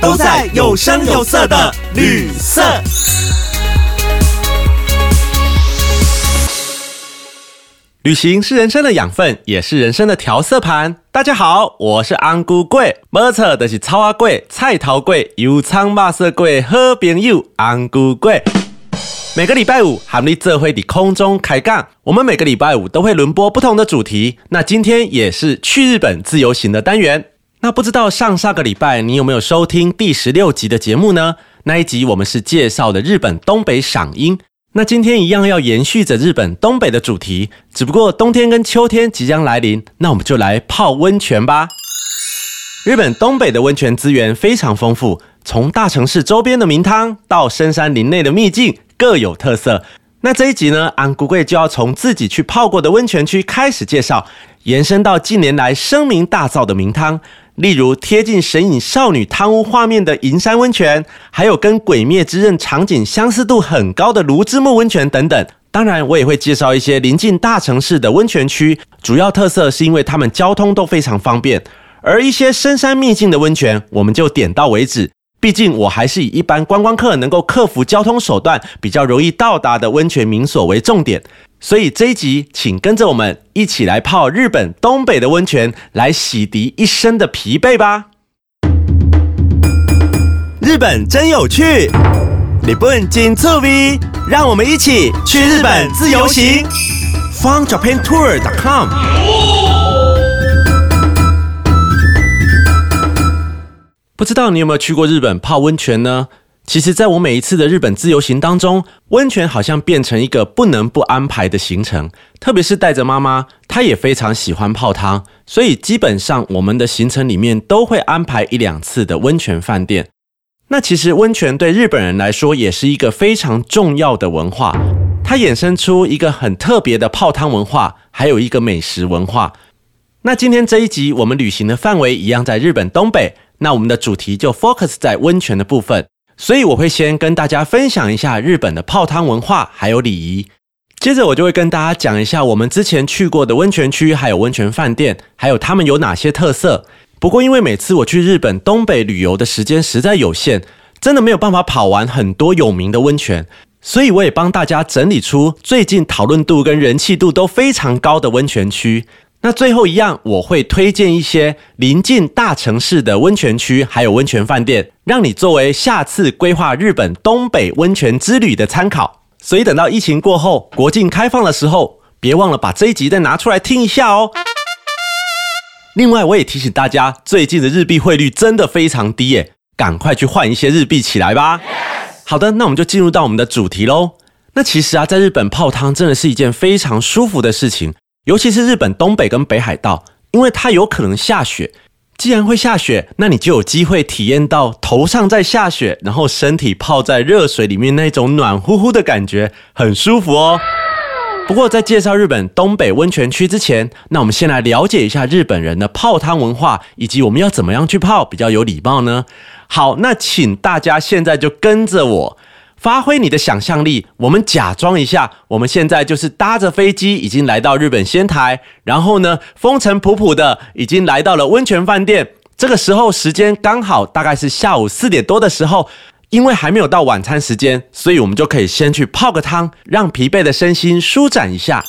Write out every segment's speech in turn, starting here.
都在有声有色的旅色。旅行是人生的养分，也是人生的调色盘。大家好，我是安菇贵，没错，就是超阿贵、菜头贵、油葱马色贵好朋友安菇贵。每个礼拜五，含你这会的空中开杠。我们每个礼拜五都会轮播不同的主题。那今天也是去日本自由行的单元。那不知道上上个礼拜你有没有收听第十六集的节目呢？那一集我们是介绍的日本东北赏樱。那今天一样要延续着日本东北的主题，只不过冬天跟秋天即将来临，那我们就来泡温泉吧。日本东北的温泉资源非常丰富，从大城市周边的名汤到深山林内的秘境，各有特色。那这一集呢，安姑贵就要从自己去泡过的温泉区开始介绍，延伸到近年来声名大噪的名汤。例如贴近神隐少女贪污画面的银山温泉，还有跟《鬼灭之刃》场景相似度很高的芦之木温泉等等。当然，我也会介绍一些临近大城市的温泉区，主要特色是因为他们交通都非常方便。而一些深山秘境的温泉，我们就点到为止。毕竟我还是以一般观光客能够克服交通手段比较容易到达的温泉民所为重点。所以这一集，请跟着我们一起来泡日本东北的温泉，来洗涤一身的疲惫吧。日本真有趣，日本真趣味，让我们一起去日本自由行。FunJapanTour.com。不知道你有没有去过日本泡温泉呢？其实，在我每一次的日本自由行当中，温泉好像变成一个不能不安排的行程。特别是带着妈妈，她也非常喜欢泡汤，所以基本上我们的行程里面都会安排一两次的温泉饭店。那其实温泉对日本人来说也是一个非常重要的文化，它衍生出一个很特别的泡汤文化，还有一个美食文化。那今天这一集我们旅行的范围一样在日本东北，那我们的主题就 focus 在温泉的部分。所以我会先跟大家分享一下日本的泡汤文化还有礼仪，接着我就会跟大家讲一下我们之前去过的温泉区，还有温泉饭店，还有他们有哪些特色。不过因为每次我去日本东北旅游的时间实在有限，真的没有办法跑完很多有名的温泉，所以我也帮大家整理出最近讨论度跟人气度都非常高的温泉区。那最后一样，我会推荐一些临近大城市的温泉区，还有温泉饭店，让你作为下次规划日本东北温泉之旅的参考。所以等到疫情过后，国境开放的时候，别忘了把这一集再拿出来听一下哦。另外，我也提醒大家，最近的日币汇率真的非常低耶，赶快去换一些日币起来吧。好的，那我们就进入到我们的主题喽。那其实啊，在日本泡汤真的是一件非常舒服的事情。尤其是日本东北跟北海道，因为它有可能下雪。既然会下雪，那你就有机会体验到头上在下雪，然后身体泡在热水里面那种暖乎乎的感觉，很舒服哦。不过在介绍日本东北温泉区之前，那我们先来了解一下日本人的泡汤文化，以及我们要怎么样去泡比较有礼貌呢？好，那请大家现在就跟着我。发挥你的想象力，我们假装一下，我们现在就是搭着飞机已经来到日本仙台，然后呢，风尘仆仆的已经来到了温泉饭店。这个时候时间刚好大概是下午四点多的时候，因为还没有到晚餐时间，所以我们就可以先去泡个汤，让疲惫的身心舒展一下。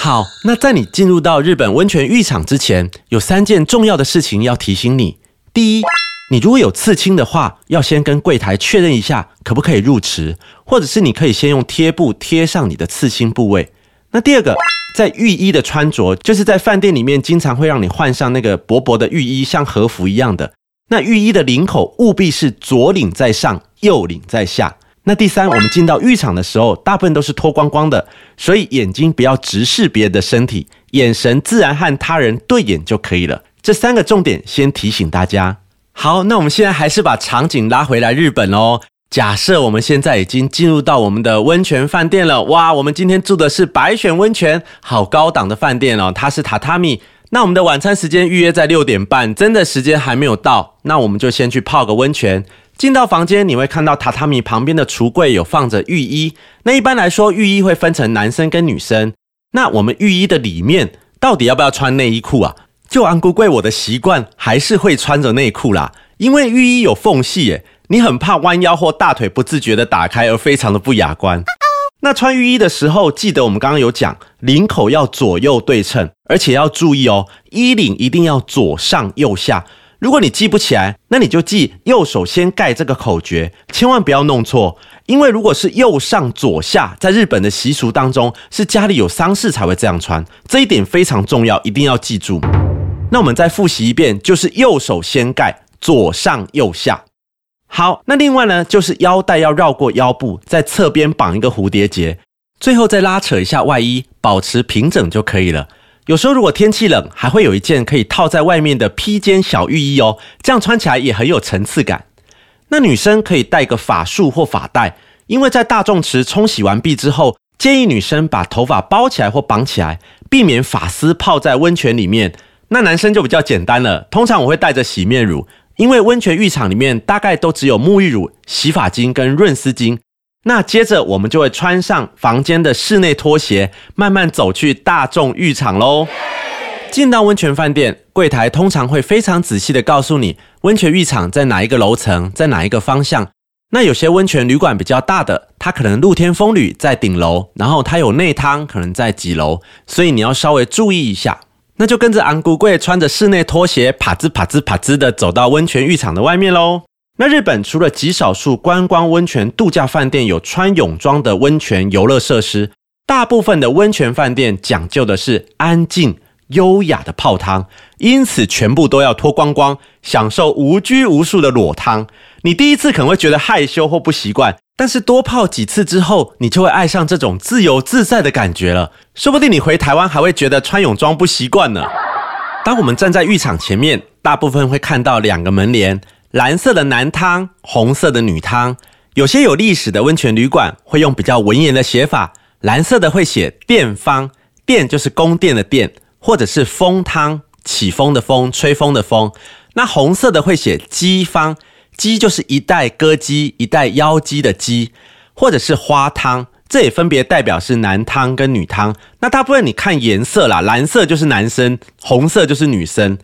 好，那在你进入到日本温泉浴场之前，有三件重要的事情要提醒你。第一。你如果有刺青的话，要先跟柜台确认一下可不可以入池，或者是你可以先用贴布贴上你的刺青部位。那第二个，在浴衣的穿着，就是在饭店里面经常会让你换上那个薄薄的浴衣，像和服一样的。那浴衣的领口务必是左领在上，右领在下。那第三，我们进到浴场的时候，大部分都是脱光光的，所以眼睛不要直视别人的身体，眼神自然和他人对眼就可以了。这三个重点先提醒大家。好，那我们现在还是把场景拉回来日本哦。假设我们现在已经进入到我们的温泉饭店了，哇，我们今天住的是白选温泉，好高档的饭店哦，它是榻榻米。那我们的晚餐时间预约在六点半，真的时间还没有到，那我们就先去泡个温泉。进到房间，你会看到榻榻米旁边的橱柜有放着浴衣。那一般来说，浴衣会分成男生跟女生。那我们浴衣的里面到底要不要穿内衣裤啊？就安姑贵我的习惯，还是会穿着内裤啦，因为浴衣有缝隙耶。你很怕弯腰或大腿不自觉的打开，而非常的不雅观。那穿浴衣的时候，记得我们刚刚有讲，领口要左右对称，而且要注意哦，衣领一定要左上右下。如果你记不起来，那你就记右手先盖这个口诀，千万不要弄错。因为如果是右上左下，在日本的习俗当中，是家里有丧事才会这样穿，这一点非常重要，一定要记住。那我们再复习一遍，就是右手掀盖，左上右下。好，那另外呢，就是腰带要绕过腰部，在侧边绑一个蝴蝶结，最后再拉扯一下外衣，保持平整就可以了。有时候如果天气冷，还会有一件可以套在外面的披肩小浴衣哦，这样穿起来也很有层次感。那女生可以戴个发束或发带，因为在大众池冲洗完毕之后，建议女生把头发包起来或绑起来，避免发丝泡在温泉里面。那男生就比较简单了，通常我会带着洗面乳。因为温泉浴场里面大概都只有沐浴乳、洗发精跟润丝巾，那接着我们就会穿上房间的室内拖鞋，慢慢走去大众浴场喽。进到温泉饭店，柜台通常会非常仔细的告诉你温泉浴场在哪一个楼层，在哪一个方向。那有些温泉旅馆比较大的，它可能露天风吕在顶楼，然后它有内汤可能在几楼，所以你要稍微注意一下。那就跟着昂古贵穿着室内拖鞋，啪吱啪吱啪吱的走到温泉浴场的外面喽。那日本除了极少数观光温泉度假饭店有穿泳装的温泉游乐设施，大部分的温泉饭店讲究的是安静优雅的泡汤，因此全部都要脱光光，享受无拘无束的裸汤。你第一次可能会觉得害羞或不习惯。但是多泡几次之后，你就会爱上这种自由自在的感觉了。说不定你回台湾还会觉得穿泳装不习惯呢。当我们站在浴场前面，大部分会看到两个门帘：蓝色的男汤，红色的女汤。有些有历史的温泉旅馆会用比较文言的写法，蓝色的会写殿方，殿就是宫殿的殿，或者是风汤，起风的风，吹风的风。那红色的会写姬方。鸡就是一袋歌姬，一袋妖姬的姬，或者是花汤，这也分别代表是男汤跟女汤。那大部分你看颜色啦，蓝色就是男生，红色就是女生。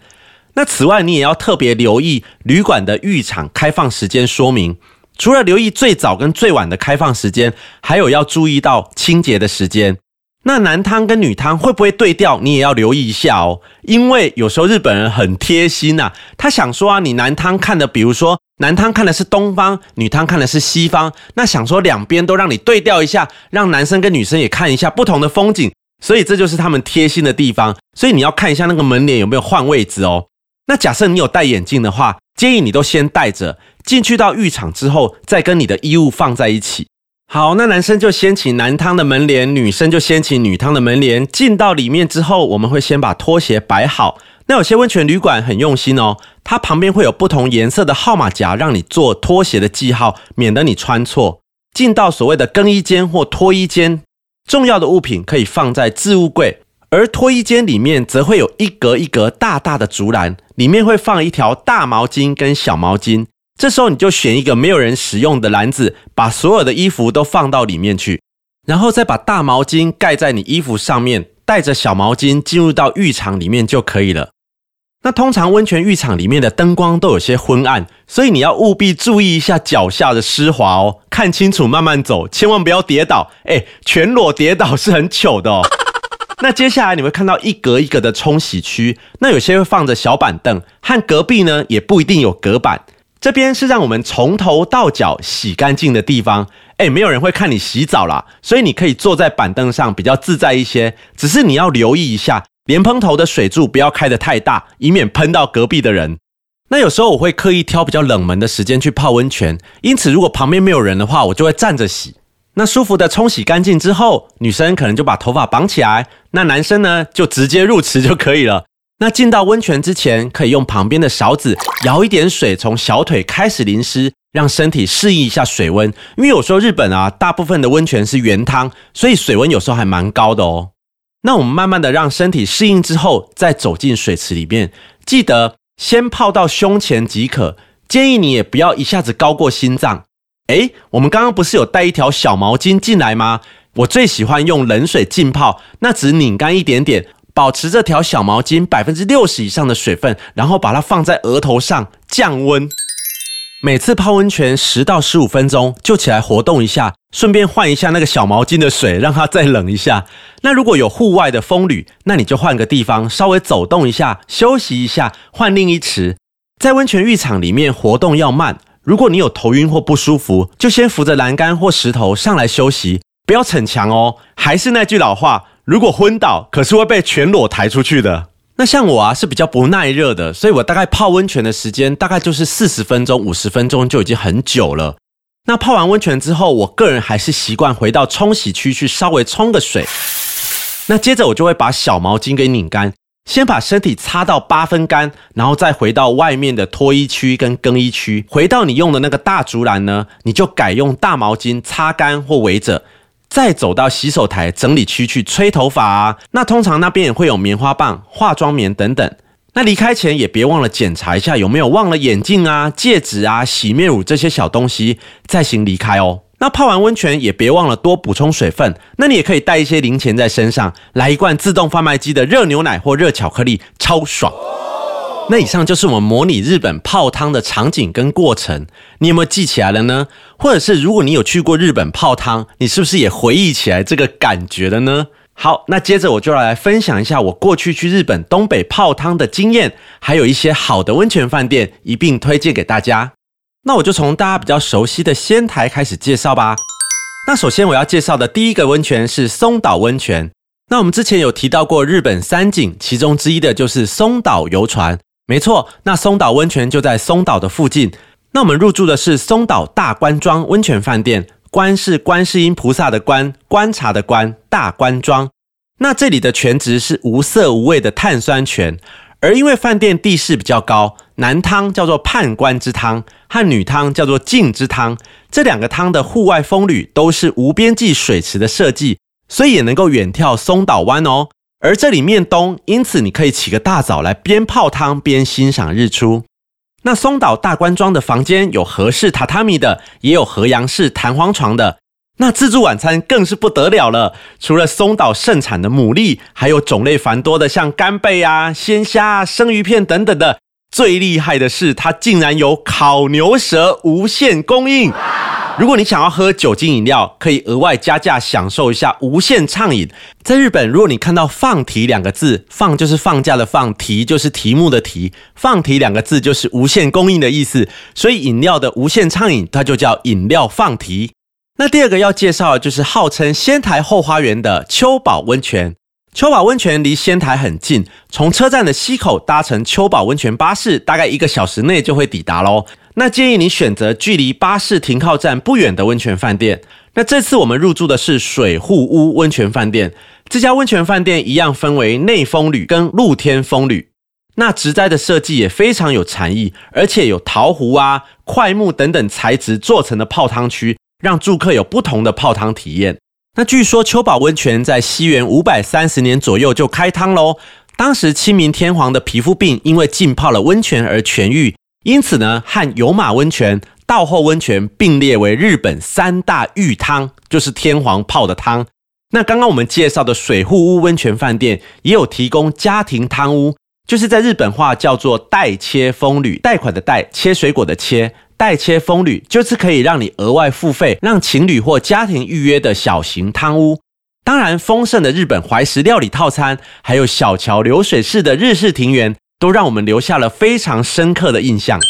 那此外，你也要特别留意旅馆的浴场开放时间说明。除了留意最早跟最晚的开放时间，还有要注意到清洁的时间。那男汤跟女汤会不会对调？你也要留意一下哦，因为有时候日本人很贴心呐，他想说啊，你男汤看的，比如说男汤看的是东方，女汤看的是西方，那想说两边都让你对调一下，让男生跟女生也看一下不同的风景，所以这就是他们贴心的地方。所以你要看一下那个门帘有没有换位置哦。那假设你有戴眼镜的话，建议你都先戴着，进去到浴场之后，再跟你的衣物放在一起。好，那男生就掀起男汤的门帘，女生就掀起女汤的门帘。进到里面之后，我们会先把拖鞋摆好。那有些温泉旅馆很用心哦，它旁边会有不同颜色的号码夹，让你做拖鞋的记号，免得你穿错。进到所谓的更衣间或脱衣间，重要的物品可以放在置物柜，而脱衣间里面则会有一格一格大大的竹篮，里面会放一条大毛巾跟小毛巾。这时候你就选一个没有人使用的篮子，把所有的衣服都放到里面去，然后再把大毛巾盖在你衣服上面，带着小毛巾进入到浴场里面就可以了。那通常温泉浴场里面的灯光都有些昏暗，所以你要务必注意一下脚下的湿滑哦，看清楚，慢慢走，千万不要跌倒。哎，全裸跌倒是很糗的哦。那接下来你会看到一格一格的冲洗区，那有些会放着小板凳，和隔壁呢也不一定有隔板。这边是让我们从头到脚洗干净的地方，哎，没有人会看你洗澡啦，所以你可以坐在板凳上比较自在一些。只是你要留意一下，莲蓬头的水柱不要开得太大，以免喷到隔壁的人。那有时候我会刻意挑比较冷门的时间去泡温泉，因此如果旁边没有人的话，我就会站着洗。那舒服的冲洗干净之后，女生可能就把头发绑起来，那男生呢就直接入池就可以了。那进到温泉之前，可以用旁边的勺子舀一点水，从小腿开始淋湿，让身体适应一下水温。因为有时候日本啊，大部分的温泉是原汤，所以水温有时候还蛮高的哦。那我们慢慢的让身体适应之后，再走进水池里面，记得先泡到胸前即可。建议你也不要一下子高过心脏。诶，我们刚刚不是有带一条小毛巾进来吗？我最喜欢用冷水浸泡，那只拧干一点点。保持这条小毛巾百分之六十以上的水分，然后把它放在额头上降温。每次泡温泉十到十五分钟就起来活动一下，顺便换一下那个小毛巾的水，让它再冷一下。那如果有户外的风旅，那你就换个地方稍微走动一下，休息一下，换另一池。在温泉浴场里面活动要慢。如果你有头晕或不舒服，就先扶着栏杆或石头上来休息，不要逞强哦。还是那句老话。如果昏倒，可是会被全裸抬出去的。那像我啊，是比较不耐热的，所以我大概泡温泉的时间大概就是四十分钟、五十分钟就已经很久了。那泡完温泉之后，我个人还是习惯回到冲洗区去稍微冲个水。那接着我就会把小毛巾给拧干，先把身体擦到八分干，然后再回到外面的脱衣区跟更衣区。回到你用的那个大竹篮呢，你就改用大毛巾擦干或围着。再走到洗手台整理区去吹头发啊，那通常那边也会有棉花棒、化妆棉等等。那离开前也别忘了检查一下有没有忘了眼镜啊、戒指啊、洗面乳这些小东西，再行离开哦。那泡完温泉也别忘了多补充水分。那你也可以带一些零钱在身上，来一罐自动贩卖机的热牛奶或热巧克力，超爽。那以上就是我们模拟日本泡汤的场景跟过程，你有没有记起来了呢？或者是如果你有去过日本泡汤，你是不是也回忆起来这个感觉了呢？好，那接着我就来分享一下我过去去日本东北泡汤的经验，还有一些好的温泉饭店一并推荐给大家。那我就从大家比较熟悉的仙台开始介绍吧。那首先我要介绍的第一个温泉是松岛温泉。那我们之前有提到过日本三景，其中之一的就是松岛游船。没错，那松岛温泉就在松岛的附近。那我们入住的是松岛大观庄温泉饭店，观是观世音菩萨的观，观察的观，大观庄。那这里的泉质是无色无味的碳酸泉，而因为饭店地势比较高，男汤叫做判官之汤，和女汤叫做镜之汤，这两个汤的户外风旅都是无边际水池的设计，所以也能够远眺松岛湾哦。而这里面东，因此你可以起个大早来边泡汤边欣赏日出。那松岛大观庄的房间有和式榻榻米的，也有和洋式弹簧床的。那自助晚餐更是不得了了，除了松岛盛产的牡蛎，还有种类繁多的像干贝啊、鲜虾啊、生鱼片等等的。最厉害的是，它竟然有烤牛舌无限供应。如果你想要喝酒精饮料，可以额外加价享受一下无限畅饮。在日本，如果你看到“放题”两个字，“放”就是放假的“放”，“题”就是题目的“题”，“放题”两个字就是无限供应的意思。所以饮料的无限畅饮，它就叫饮料放题。那第二个要介绍的就是号称仙台后花园的秋宝温泉。秋宝温泉离仙台很近，从车站的西口搭乘秋宝温泉巴士，大概一个小时内就会抵达喽。那建议你选择距离巴士停靠站不远的温泉饭店。那这次我们入住的是水户屋温泉饭店。这家温泉饭店一样分为内风旅跟露天风旅。那植栽的设计也非常有禅意，而且有陶壶啊、块木等等材质做成的泡汤区，让住客有不同的泡汤体验。那据说秋宝温泉在西元五百三十年左右就开汤喽。当时清明天皇的皮肤病因为浸泡了温泉而痊愈。因此呢，和有马温泉、道后温泉并列为日本三大浴汤，就是天皇泡的汤。那刚刚我们介绍的水户屋温泉饭店也有提供家庭汤屋，就是在日本话叫做代切风旅，贷款的贷，切水果的切，代切风旅就是可以让你额外付费，让情侣或家庭预约的小型汤屋。当然，丰盛的日本怀石料理套餐，还有小桥流水式的日式庭园。都让我们留下了非常深刻的印象。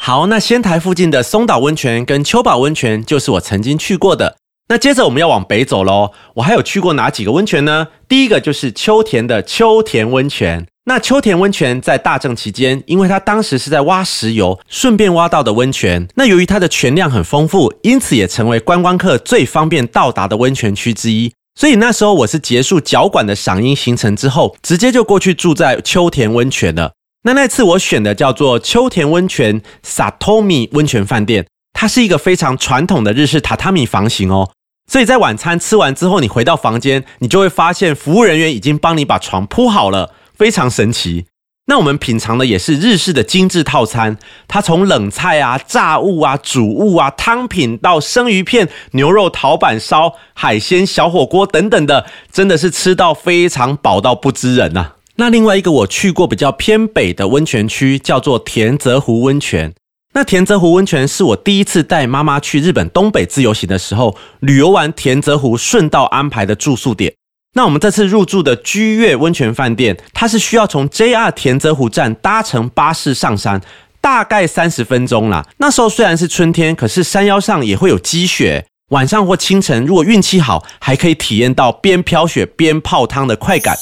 好，那仙台附近的松岛温泉跟秋宝温泉就是我曾经去过的。那接着我们要往北走喽。我还有去过哪几个温泉呢？第一个就是秋田的秋田温泉。那秋田温泉在大正期间，因为它当时是在挖石油，顺便挖到的温泉。那由于它的泉量很丰富，因此也成为观光客最方便到达的温泉区之一。所以那时候我是结束脚管的赏樱行程之后，直接就过去住在秋田温泉了。那那次我选的叫做秋田温泉 Satomi 温泉饭店，它是一个非常传统的日式榻榻米房型哦。所以在晚餐吃完之后，你回到房间，你就会发现服务人员已经帮你把床铺好了，非常神奇。那我们品尝的也是日式的精致套餐，它从冷菜啊、炸物啊、煮物啊、汤品到生鱼片、牛肉陶板烧、海鲜小火锅等等的，真的是吃到非常饱到不知人呐。那另外一个我去过比较偏北的温泉区，叫做田泽湖温泉。那田泽湖温泉是我第一次带妈妈去日本东北自由行的时候，旅游完田泽湖顺道安排的住宿点。那我们这次入住的居悦温泉饭店，它是需要从 JR 田泽湖站搭乘巴士上山，大概三十分钟啦。那时候虽然是春天，可是山腰上也会有积雪。晚上或清晨，如果运气好，还可以体验到边飘雪边泡汤的快感。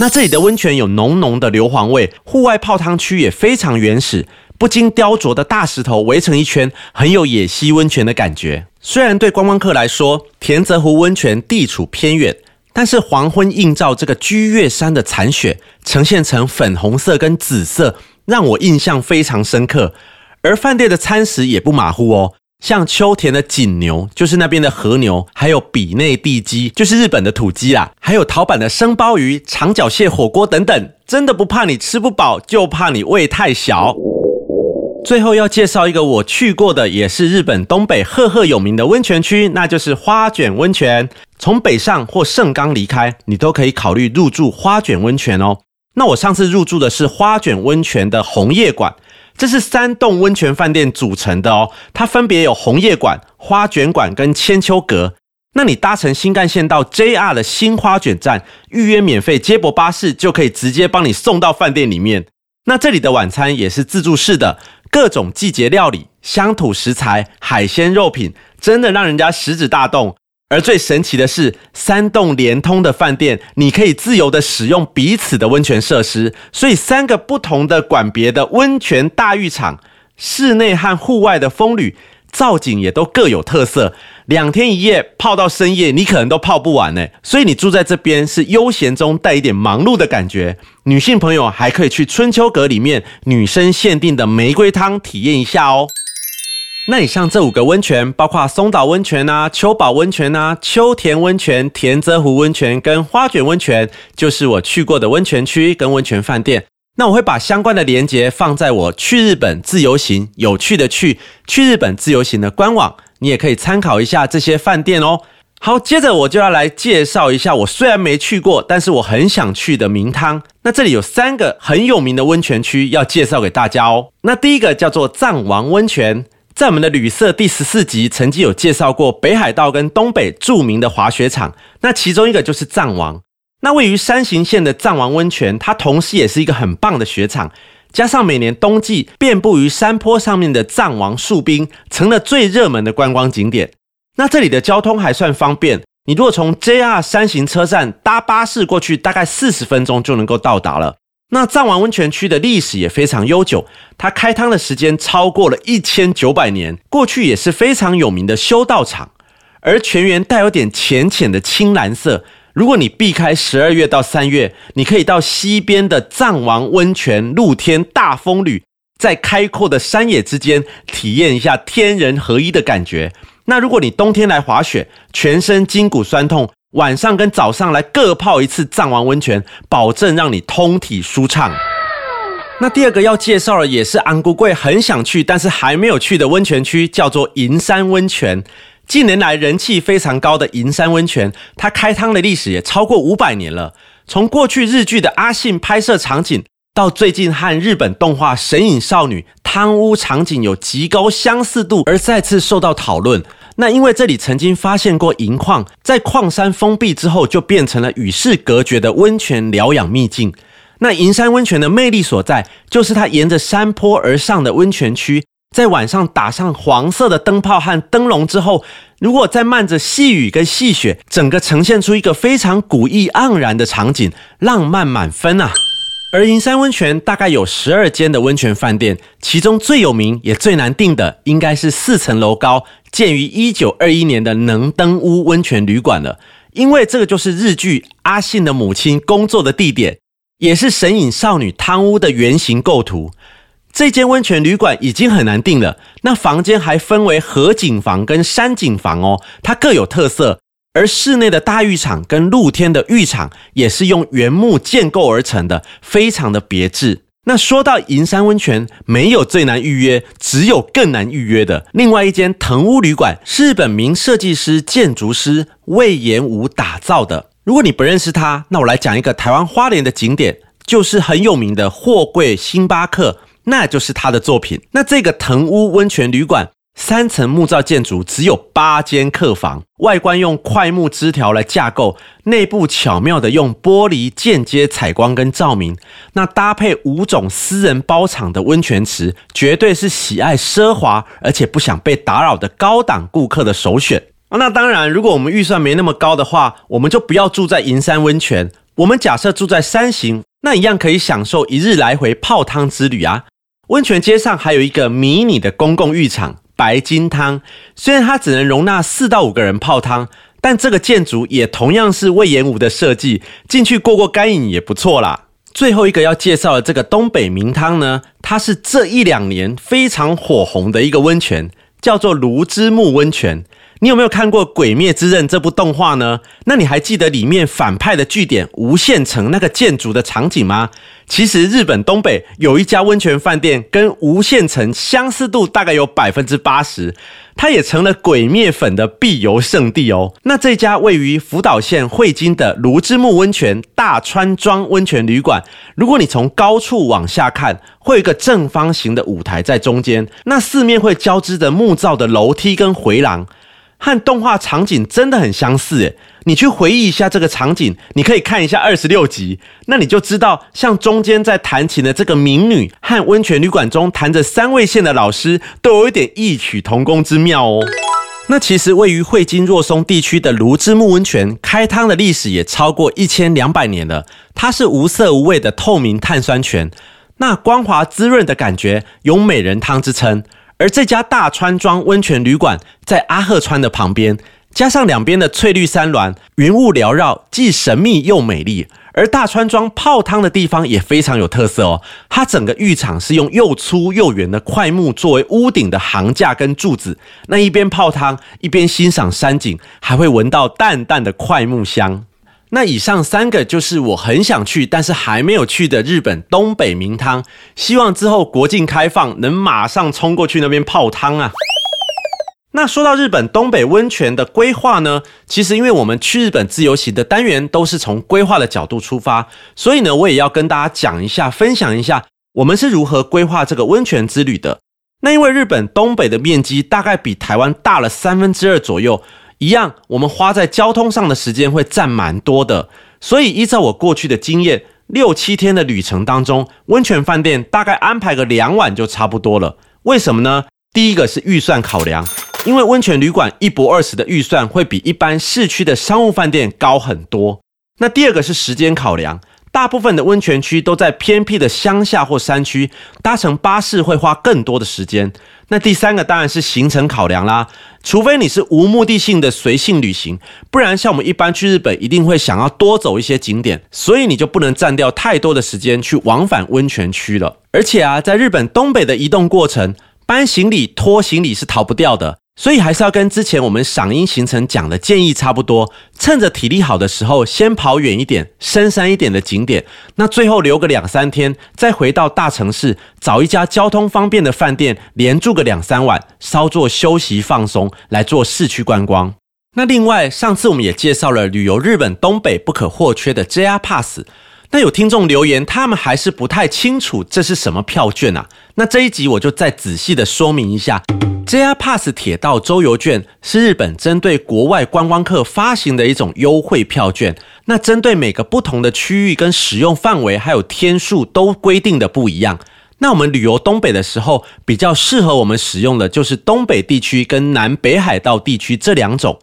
那这里的温泉有浓浓的硫磺味，户外泡汤区也非常原始。不经雕琢的大石头围成一圈，很有野溪温泉的感觉。虽然对观光客来说，田泽湖温泉地处偏远，但是黄昏映照这个居岳山的残雪，呈现成粉红色跟紫色，让我印象非常深刻。而饭店的餐食也不马虎哦，像秋田的锦牛，就是那边的和牛，还有比内地鸡，就是日本的土鸡啦，还有陶板的生鲍鱼、长脚蟹火锅等等，真的不怕你吃不饱，就怕你胃太小。最后要介绍一个我去过的，也是日本东北赫赫有名的温泉区，那就是花卷温泉。从北上或盛冈离开，你都可以考虑入住花卷温泉哦。那我上次入住的是花卷温泉的红叶馆，这是三栋温泉饭店组成的哦。它分别有红叶馆、花卷馆跟千秋阁。那你搭乘新干线到 JR 的新花卷站，预约免费接驳巴士，就可以直接帮你送到饭店里面。那这里的晚餐也是自助式的。各种季节料理、乡土食材、海鲜肉品，真的让人家食指大动。而最神奇的是，三栋连通的饭店，你可以自由的使用彼此的温泉设施。所以，三个不同的管别的温泉大浴场，室内和户外的风旅。造景也都各有特色，两天一夜泡到深夜，你可能都泡不完呢。所以你住在这边是悠闲中带一点忙碌的感觉。女性朋友还可以去春秋阁里面女生限定的玫瑰汤体验一下哦。那以上这五个温泉，包括松岛温泉啊、秋宝温泉啊、秋田温泉、田泽湖温泉跟花卷温泉，就是我去过的温泉区跟温泉饭店。那我会把相关的连接放在我去日本自由行有趣的去去日本自由行的官网，你也可以参考一下这些饭店哦。好，接着我就要来介绍一下我虽然没去过，但是我很想去的名汤。那这里有三个很有名的温泉区要介绍给大家哦。那第一个叫做藏王温泉，在我们的旅社第十四集曾经有介绍过北海道跟东北著名的滑雪场，那其中一个就是藏王。那位于山形县的藏王温泉，它同时也是一个很棒的雪场，加上每年冬季遍布于山坡上面的藏王树冰，成了最热门的观光景点。那这里的交通还算方便，你如果从 JR 山形车站搭巴士过去，大概四十分钟就能够到达了。那藏王温泉区的历史也非常悠久，它开汤的时间超过了一千九百年，过去也是非常有名的修道场，而泉源带有点浅浅的青蓝色。如果你避开十二月到三月，你可以到西边的藏王温泉露天大风旅，在开阔的山野之间体验一下天人合一的感觉。那如果你冬天来滑雪，全身筋骨酸痛，晚上跟早上来各泡一次藏王温泉，保证让你通体舒畅。那第二个要介绍的也是安姑贵很想去，但是还没有去的温泉区，叫做银山温泉。近年来人气非常高的银山温泉，它开汤的历史也超过五百年了。从过去日剧的阿信拍摄场景，到最近和日本动画《神隐少女》汤屋场景有极高相似度，而再次受到讨论。那因为这里曾经发现过银矿，在矿山封闭之后，就变成了与世隔绝的温泉疗养秘境。那银山温泉的魅力所在，就是它沿着山坡而上的温泉区。在晚上打上黄色的灯泡和灯笼之后，如果再漫着细雨跟细雪，整个呈现出一个非常古意盎然的场景，浪漫满分啊！而银山温泉大概有十二间的温泉饭店，其中最有名也最难订的，应该是四层楼高、建于一九二一年的能登屋温泉旅馆了。因为这个就是日剧阿信的母亲工作的地点，也是神隐少女汤屋的原型构图。这间温泉旅馆已经很难订了，那房间还分为河景房跟山景房哦，它各有特色。而室内的大浴场跟露天的浴场也是用原木建构而成的，非常的别致。那说到银山温泉，没有最难预约，只有更难预约的。另外一间藤屋旅馆是，日本名设计师、建筑师魏延武打造的。如果你不认识他，那我来讲一个台湾花莲的景点，就是很有名的货柜星巴克，那就是他的作品。那这个藤屋温泉旅馆。三层木造建筑，只有八间客房，外观用块木枝条来架构，内部巧妙的用玻璃间接采光跟照明，那搭配五种私人包场的温泉池，绝对是喜爱奢华而且不想被打扰的高档顾客的首选那当然，如果我们预算没那么高的话，我们就不要住在银山温泉，我们假设住在山形，那一样可以享受一日来回泡汤之旅啊。温泉街上还有一个迷你的公共浴场。白金汤虽然它只能容纳四到五个人泡汤，但这个建筑也同样是魏延武的设计，进去过过干瘾也不错啦。最后一个要介绍的这个东北名汤呢，它是这一两年非常火红的一个温泉，叫做芦之木温泉。你有没有看过《鬼灭之刃》这部动画呢？那你还记得里面反派的据点无限城那个建筑的场景吗？其实日本东北有一家温泉饭店，跟无限城相似度大概有百分之八十，它也成了鬼灭粉的必游圣地哦。那这家位于福岛县会津的芦之木温泉大川庄温泉旅馆，如果你从高处往下看，会有一个正方形的舞台在中间，那四面会交织着木造的楼梯跟回廊。和动画场景真的很相似，诶，你去回忆一下这个场景，你可以看一下二十六集，那你就知道，像中间在弹琴的这个民女和温泉旅馆中弹着三味线的老师，都有一点异曲同工之妙哦。那其实位于汇金若松地区的芦之木温泉，开汤的历史也超过一千两百年了，它是无色无味的透明碳酸泉，那光滑滋润的感觉，有美人汤之称。而这家大川庄温泉旅馆在阿鹤川的旁边，加上两边的翠绿山峦，云雾缭绕，既神秘又美丽。而大川庄泡汤的地方也非常有特色哦，它整个浴场是用又粗又圆的块木作为屋顶的行架跟柱子，那一边泡汤一边欣赏山景，还会闻到淡淡的块木香。那以上三个就是我很想去，但是还没有去的日本东北名汤。希望之后国境开放，能马上冲过去那边泡汤啊！那说到日本东北温泉的规划呢，其实因为我们去日本自由行的单元都是从规划的角度出发，所以呢，我也要跟大家讲一下，分享一下我们是如何规划这个温泉之旅的。那因为日本东北的面积大概比台湾大了三分之二左右。一样，我们花在交通上的时间会占蛮多的，所以依照我过去的经验，六七天的旅程当中，温泉饭店大概安排个两晚就差不多了。为什么呢？第一个是预算考量，因为温泉旅馆一泊二十的预算会比一般市区的商务饭店高很多。那第二个是时间考量。大部分的温泉区都在偏僻的乡下或山区，搭乘巴士会花更多的时间。那第三个当然是行程考量啦，除非你是无目的性的随性旅行，不然像我们一般去日本，一定会想要多走一些景点，所以你就不能占掉太多的时间去往返温泉区了。而且啊，在日本东北的移动过程，搬行李、拖行李是逃不掉的。所以还是要跟之前我们赏樱行程讲的建议差不多，趁着体力好的时候，先跑远一点、深山一点的景点，那最后留个两三天，再回到大城市，找一家交通方便的饭店，连住个两三晚，稍作休息放松，来做市区观光。那另外，上次我们也介绍了旅游日本东北不可或缺的 JR Pass。那有听众留言，他们还是不太清楚这是什么票券啊？那这一集我就再仔细的说明一下，JR Pass 铁道周游券是日本针对国外观光客发行的一种优惠票券。那针对每个不同的区域跟使用范围还有天数都规定的不一样。那我们旅游东北的时候，比较适合我们使用的就是东北地区跟南北海道地区这两种。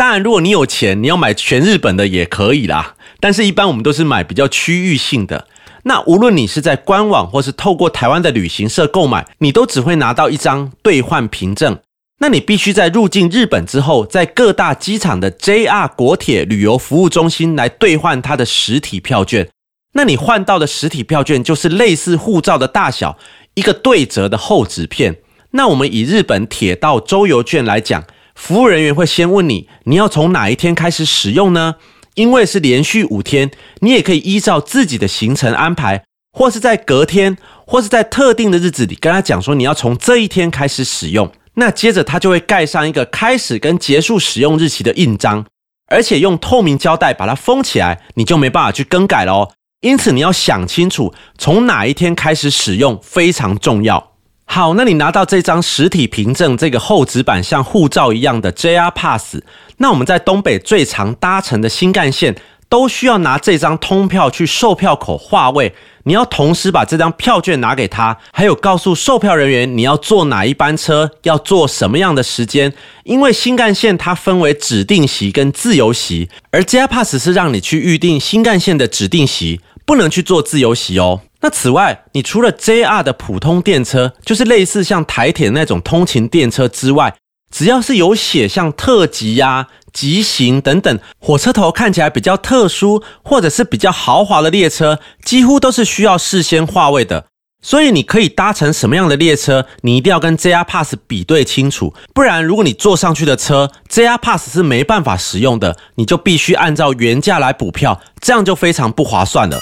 当然，如果你有钱，你要买全日本的也可以啦。但是，一般我们都是买比较区域性的。那无论你是在官网或是透过台湾的旅行社购买，你都只会拿到一张兑换凭证。那你必须在入境日本之后，在各大机场的 JR 国铁旅游服务中心来兑换它的实体票券。那你换到的实体票券就是类似护照的大小，一个对折的厚纸片。那我们以日本铁道周游券来讲，服务人员会先问你，你要从哪一天开始使用呢？因为是连续五天，你也可以依照自己的行程安排，或是在隔天，或是在特定的日子里跟他讲说你要从这一天开始使用。那接着他就会盖上一个开始跟结束使用日期的印章，而且用透明胶带把它封起来，你就没办法去更改了哦。因此你要想清楚，从哪一天开始使用非常重要。好，那你拿到这张实体凭证，这个厚纸板像护照一样的 JR Pass，那我们在东北最常搭乘的新干线，都需要拿这张通票去售票口划位。你要同时把这张票券拿给他，还有告诉售票人员你要坐哪一班车，要坐什么样的时间。因为新干线它分为指定席跟自由席，而 JR Pass 是让你去预定新干线的指定席，不能去坐自由席哦。那此外，你除了 JR 的普通电车，就是类似像台铁那种通勤电车之外，只要是有写像特急呀、急行等等火车头看起来比较特殊或者是比较豪华的列车，几乎都是需要事先划位的。所以你可以搭乘什么样的列车，你一定要跟 JR Pass 比对清楚，不然如果你坐上去的车 JR Pass 是没办法使用的，你就必须按照原价来补票，这样就非常不划算了。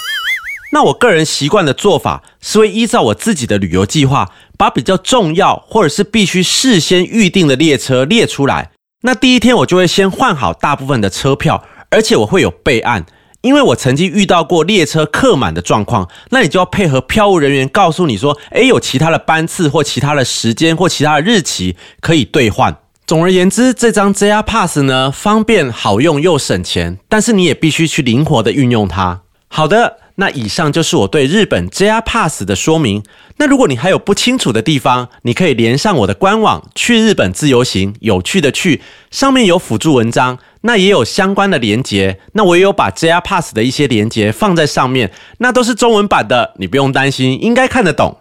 那我个人习惯的做法是会依照我自己的旅游计划，把比较重要或者是必须事先预定的列车列出来。那第一天我就会先换好大部分的车票，而且我会有备案，因为我曾经遇到过列车客满的状况，那你就要配合票务人员告诉你说，诶，有其他的班次或其他的时间或其他的日期可以兑换。总而言之，这张 JR Pass 呢，方便好用又省钱，但是你也必须去灵活的运用它。好的。那以上就是我对日本 JR Pass 的说明。那如果你还有不清楚的地方，你可以连上我的官网“去日本自由行”，有趣的去，上面有辅助文章，那也有相关的连结。那我也有把 JR Pass 的一些连结放在上面，那都是中文版的，你不用担心，应该看得懂。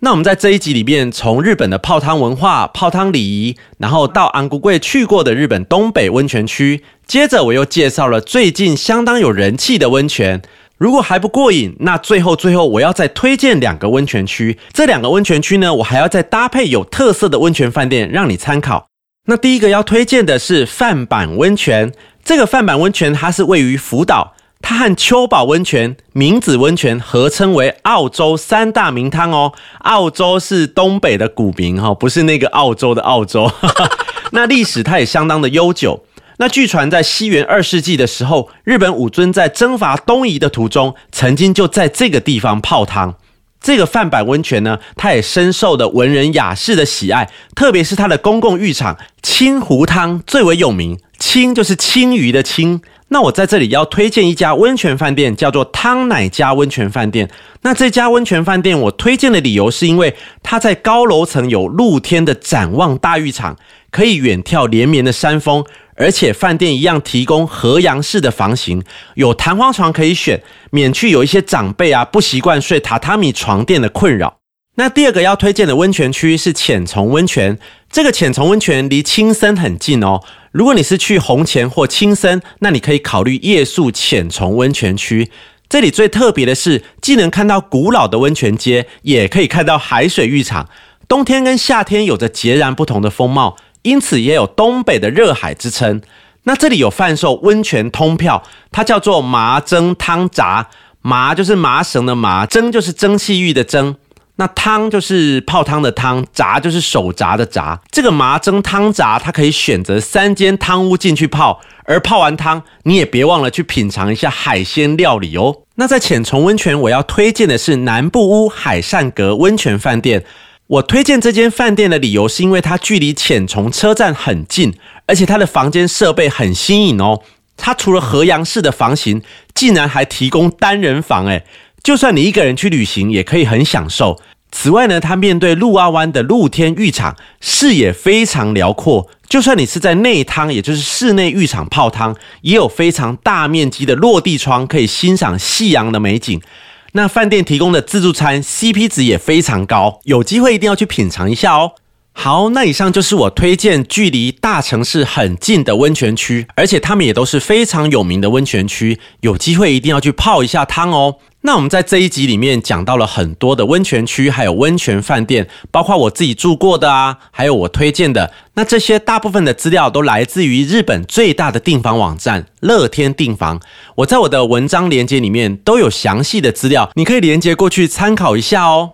那我们在这一集里面，从日本的泡汤文化、泡汤礼仪，然后到安谷贵去过的日本东北温泉区，接着我又介绍了最近相当有人气的温泉。如果还不过瘾，那最后最后我要再推荐两个温泉区。这两个温泉区呢，我还要再搭配有特色的温泉饭店让你参考。那第一个要推荐的是饭坂温泉。这个饭坂温泉它是位于福岛，它和秋宝温泉、明子温泉合称为澳洲三大名汤哦。澳洲是东北的古名哈，不是那个澳洲的澳洲。那历史它也相当的悠久。那据传，在西元二世纪的时候，日本武尊在征伐东夷的途中，曾经就在这个地方泡汤。这个饭坂温泉呢，它也深受的文人雅士的喜爱，特别是它的公共浴场青湖汤最为有名。青就是青鱼的青。那我在这里要推荐一家温泉饭店，叫做汤乃家温泉饭店。那这家温泉饭店我推荐的理由，是因为它在高楼层有露天的展望大浴场，可以远眺连绵的山峰。而且饭店一样提供合阳式的房型，有弹簧床可以选，免去有一些长辈啊不习惯睡榻榻米床垫的困扰。那第二个要推荐的温泉区是浅虫温泉，这个浅虫温泉离青森很近哦。如果你是去红前或青森，那你可以考虑夜宿浅虫温泉区。这里最特别的是，既能看到古老的温泉街，也可以看到海水浴场。冬天跟夏天有着截然不同的风貌。因此也有东北的热海之称。那这里有贩售温泉通票，它叫做麻蒸汤闸。麻就是麻绳的麻，蒸就是蒸汽浴的蒸。那汤就是泡汤的汤，闸就是手闸的闸。这个麻蒸汤闸，它可以选择三间汤屋进去泡，而泡完汤，你也别忘了去品尝一下海鲜料理哦。那在浅虫温泉，我要推荐的是南部屋海善阁温泉饭店。我推荐这间饭店的理由是因为它距离浅虫车站很近，而且它的房间设备很新颖哦。它除了河阳式的房型，竟然还提供单人房，诶，就算你一个人去旅行也可以很享受。此外呢，它面对鹿阿湾的露天浴场，视野非常辽阔。就算你是在内汤，也就是室内浴场泡汤，也有非常大面积的落地窗，可以欣赏夕阳的美景。那饭店提供的自助餐 CP 值也非常高，有机会一定要去品尝一下哦。好，那以上就是我推荐距离大城市很近的温泉区，而且他们也都是非常有名的温泉区，有机会一定要去泡一下汤哦。那我们在这一集里面讲到了很多的温泉区，还有温泉饭店，包括我自己住过的啊，还有我推荐的。那这些大部分的资料都来自于日本最大的订房网站乐天订房。我在我的文章连接里面都有详细的资料，你可以连接过去参考一下哦。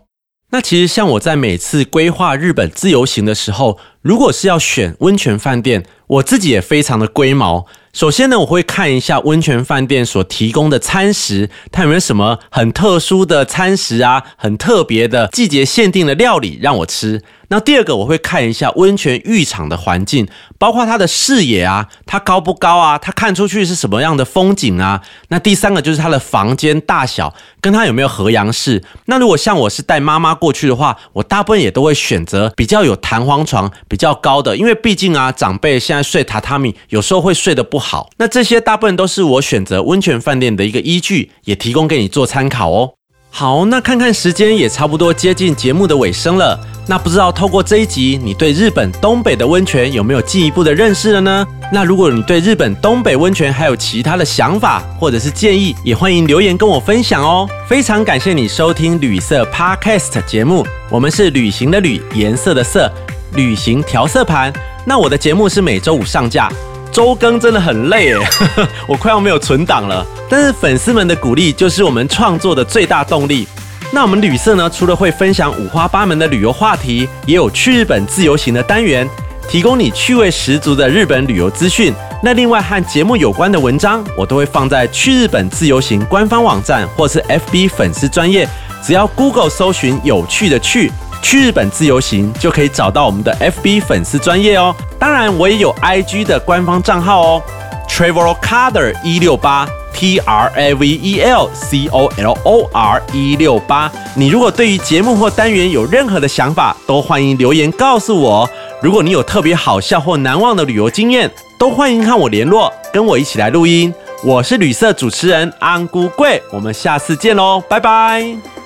那其实像我在每次规划日本自由行的时候，如果是要选温泉饭店，我自己也非常的龟毛。首先呢，我会看一下温泉饭店所提供的餐食，它有没有什么很特殊的餐食啊，很特别的季节限定的料理让我吃。那第二个，我会看一下温泉浴场的环境，包括它的视野啊，它高不高啊，它看出去是什么样的风景啊。那第三个就是它的房间大小，跟它有没有合阳式。那如果像我是带妈妈过去的话，我大部分也都会选择比较有弹簧床、比较高的，因为毕竟啊，长辈现在睡榻榻米，有时候会睡得不好。那这些大部分都是我选择温泉饭店的一个依据，也提供给你做参考哦。好，那看看时间也差不多接近节目的尾声了。那不知道透过这一集，你对日本东北的温泉有没有进一步的认识了呢？那如果你对日本东北温泉还有其他的想法或者是建议，也欢迎留言跟我分享哦。非常感谢你收听旅色 Podcast 节目，我们是旅行的旅，颜色的色，旅行调色盘。那我的节目是每周五上架。周更真的很累诶，我快要没有存档了。但是粉丝们的鼓励就是我们创作的最大动力。那我们旅社呢，除了会分享五花八门的旅游话题，也有去日本自由行的单元，提供你趣味十足的日本旅游资讯。那另外和节目有关的文章，我都会放在去日本自由行官方网站或是 FB 粉丝专业，只要 Google 搜寻有趣的去。去日本自由行就可以找到我们的 FB 粉丝专业哦，当然我也有 IG 的官方账号哦，Travel Color 一六八 T R A V E L C O L O R 一六八。你如果对于节目或单元有任何的想法，都欢迎留言告诉我。如果你有特别好笑或难忘的旅游经验，都欢迎和我联络，跟我一起来录音。我是旅社主持人安姑贵，我们下次见喽，拜拜。